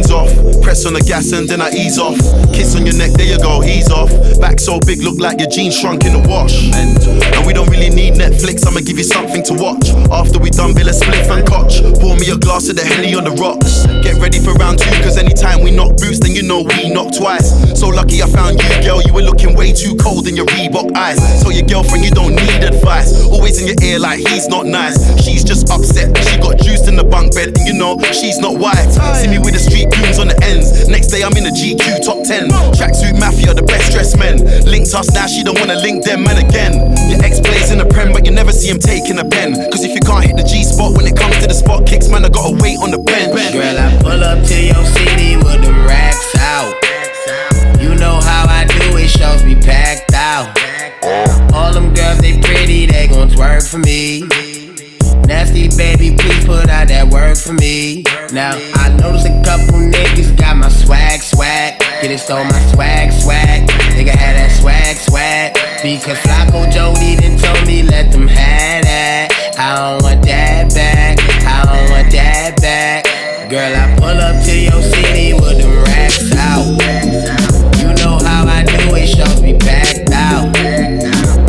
jeans off. Press on the gas and then I ease off. Kiss on your neck, there you go, ease off. Back so big, look like your jeans shrunk in the wash. And we don't really need Netflix, I'ma give you something to watch. After we done, Bill a spliff and cotch. Pour me a glass of the Henny on the rocks. Get ready for round two, cause anytime we knock boots, then you know we knock twice. So lucky I found you, girl, you were looking way too cold in your Reebok eyes. So your girlfriend, you don't need advice. Always in your ear like he's not nice. She's just upset she got juiced in the bunk bed, and you know she's not white. See me with the street goons on the ends. Next day I'm in the GQ top 10. Tracksuit mafia, the best dressed men. Linked us now, she don't wanna link them men again. Your ex plays in the prem, but you never see him taking a pen. Cause if you can't hit the G spot when it comes to the spot kicks, man, I gotta wait on the bench. Girl, I pull up to your city with the racks out. You know how I do it, shows be packed out. All them girls, they pretty, they gon' twerk for me. Nasty baby, please put out that work for me. Now, I noticed a couple niggas got my swag, swag. Get it stole my swag, swag. Nigga had that swag, swag. Because Flacko Jodye done told me let them have that. I don't want that back. I don't want that back. Girl, I pull up to your city with them racks out. You know how I do it, shows be packed out.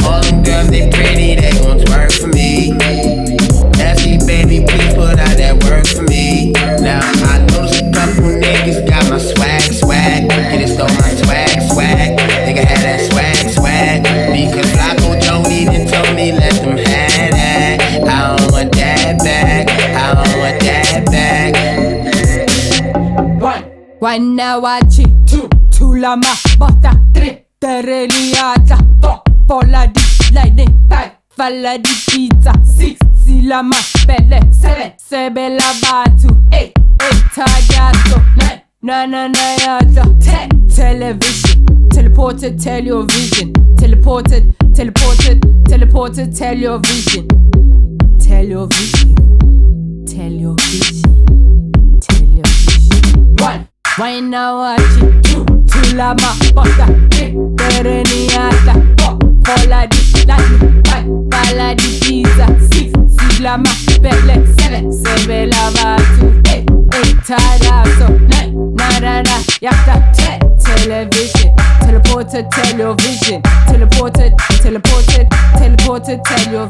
All them girls, they One wachi two two. Lama bata three tereliata four fola lightning five falla di pizza six. Silama pele seven. Sebela batu eight. Eight tagato nine nine yata ten. Television teleported tell your vision teleported teleported teleported tell your vision tell your vision tell your vision tell your vision one Wine now watch it Two lama Bota Three eh, Tereniata Four Fola di Lati Five Bala di pizza Six Silama Pele Seven Sebe lava Two Eight Eight Taraso Nine Narana Yakta Ten Television Teleported Tell your vision Teleported Teleported Teleported Tell your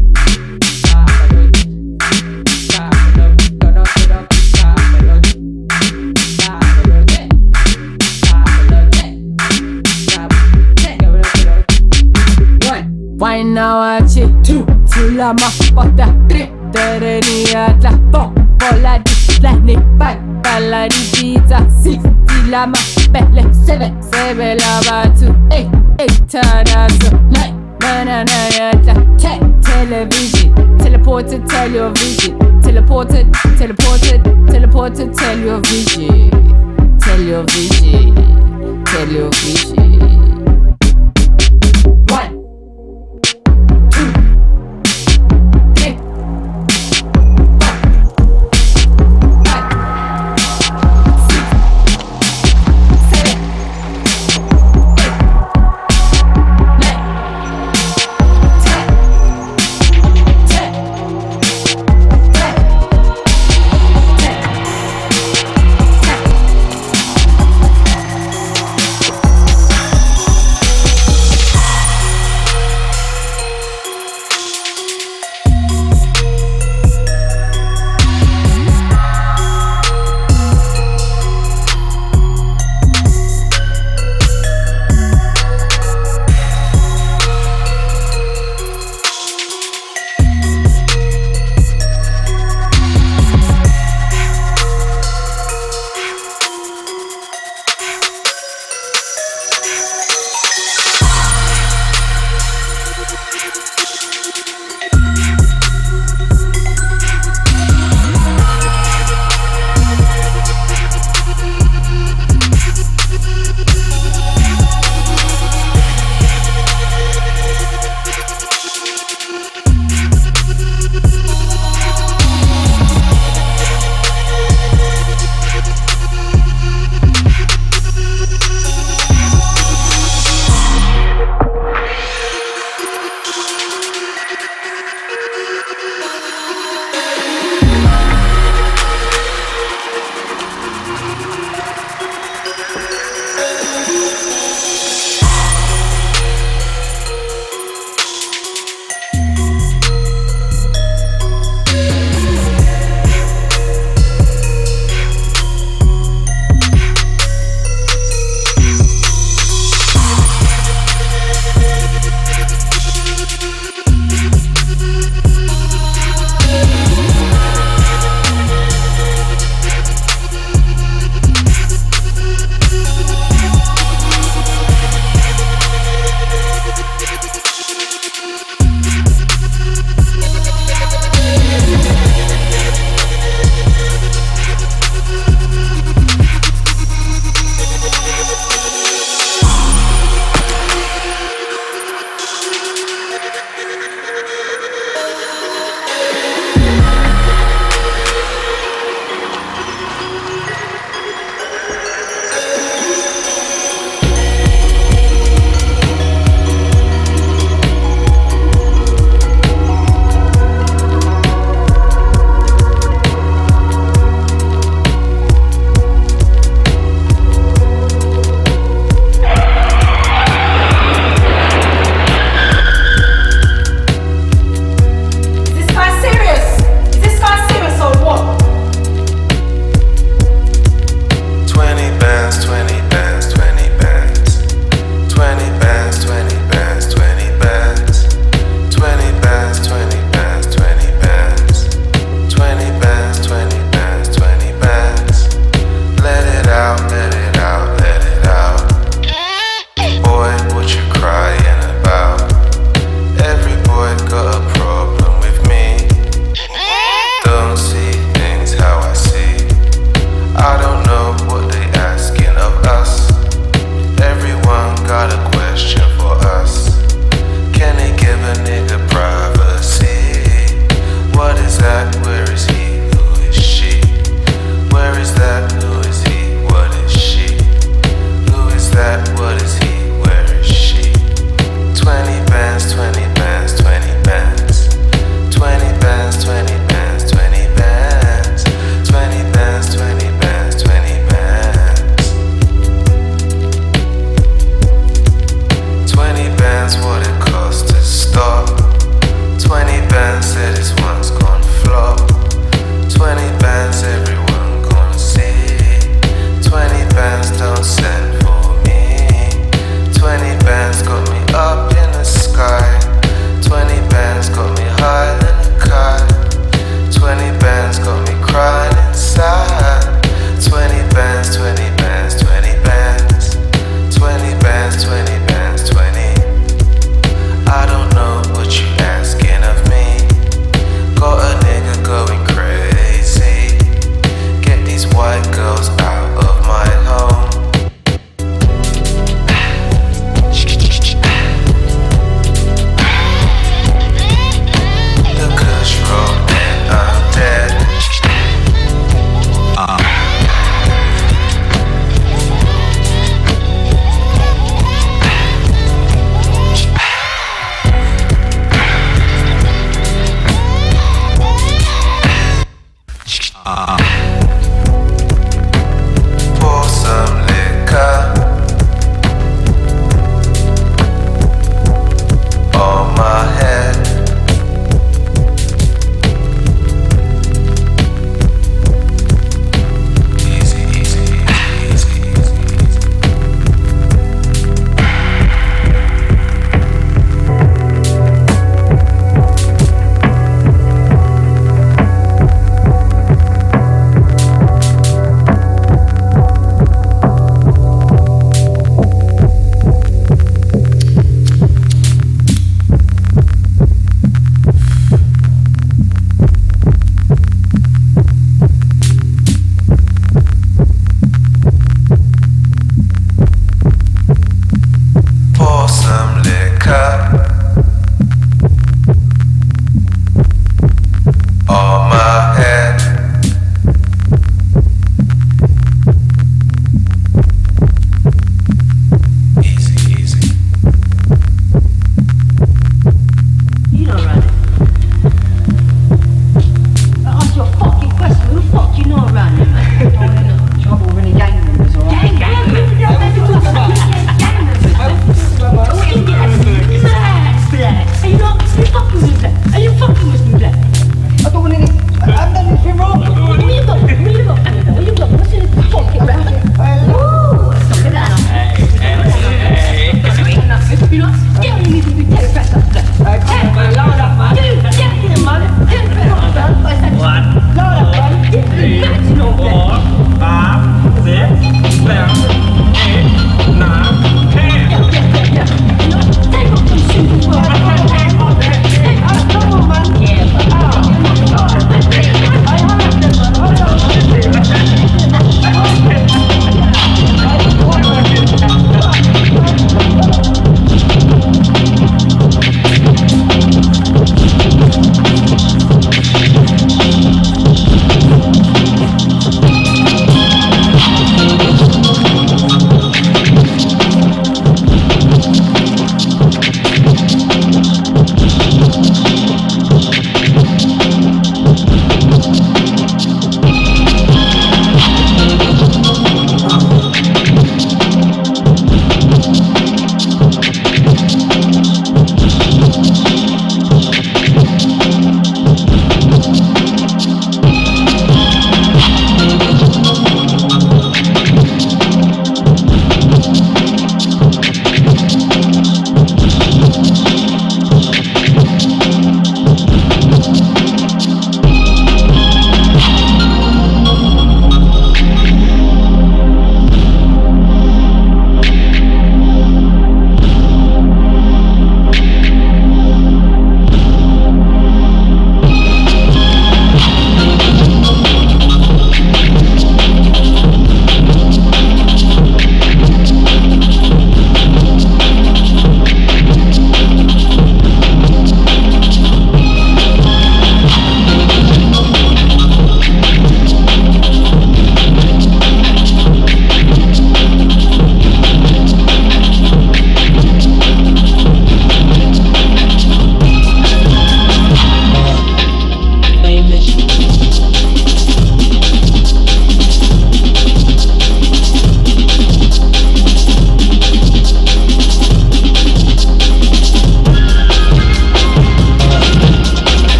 nawachi two. Tulama bota tre tereniatla bo bola di lani pai bala di pizza. Six. Tilama belle seven. Seven lava two. Eight. Eight tadazo nine. Nine nine yata ten. Television. Teleported tell your vision. Teleported teleported teleported tell your vision. Tell your vision. Tell your vision